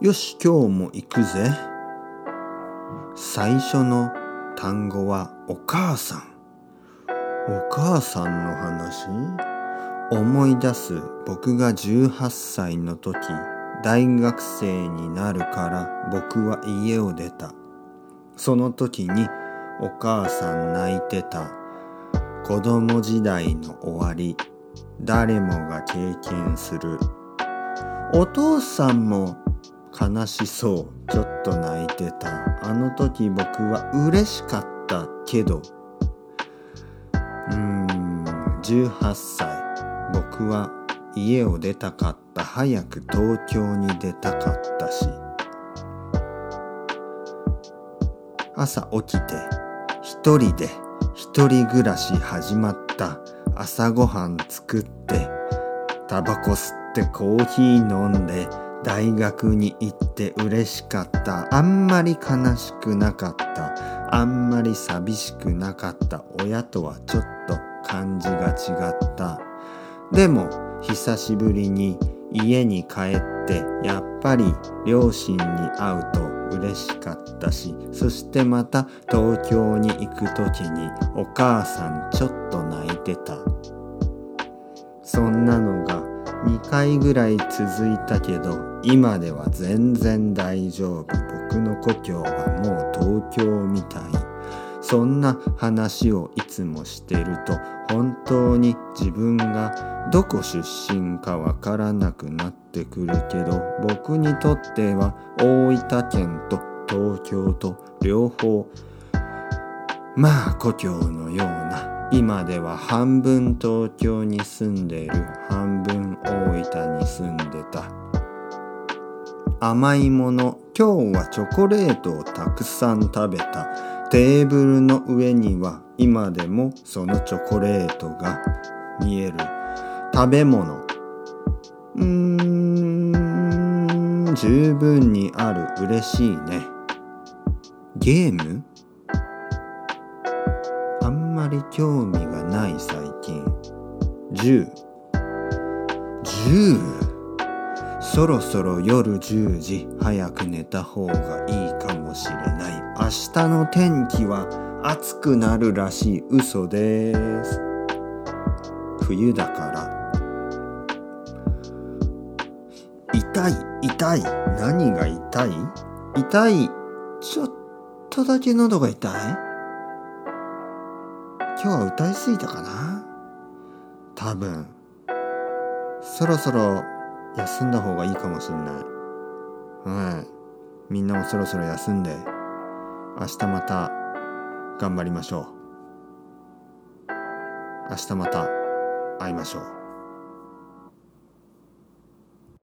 よし今日も行くぜ。最初の単語はお母さん。お母さんの話？思い出す僕が18歳の時大学生になるから僕は家を出た。その時にお母さん泣いてた。子供時代の終わり誰もが経験する。お父さんも悲しそう。ちょっと泣いてた。あの時僕は嬉しかったけど。うーん18歳。僕は家を出たかった。早く東京に出たかったし。朝起きて一人で一人暮らし始まった。朝ごはん作ってタバコ吸ってコーヒー飲んで大学に行って嬉しかった。あんまり悲しくなかった。あんまり寂しくなかった。親とはちょっと感じが違った。でも久しぶりに家に帰ってやっぱり両親に会うと嬉しかったしそしてまた東京に行く時にお母さんちょっと泣いてた。回ぐらい続いたけど今では全然大丈夫。僕の故郷はもう東京みたい。そんな話をいつもしてると本当に自分がどこ出身かわからなくなってくるけど僕にとっては大分県と東京と両方まあ故郷のような今では半分東京に住んでいる半分大分に住んでた。甘いもの今日はチョコレートをたくさん食べた。テーブルの上には今でもそのチョコレートが見える。食べ物。うーん十分にある。嬉しいね。ゲーム？まり興味がない最近。10 10そろそろ夜10時早く寝た方がいいかもしれない。明日の天気は暑くなるらしい。嘘です。冬だから。痛い痛い。何が痛い？痛い。ちょっとだけ喉が痛い？今日は歌いすぎたかな？多分。そろそろ休んだ方がいいかもしんない。はい。みんなもそろそろ休んで明日また頑張りましょう。明日また会いましょう。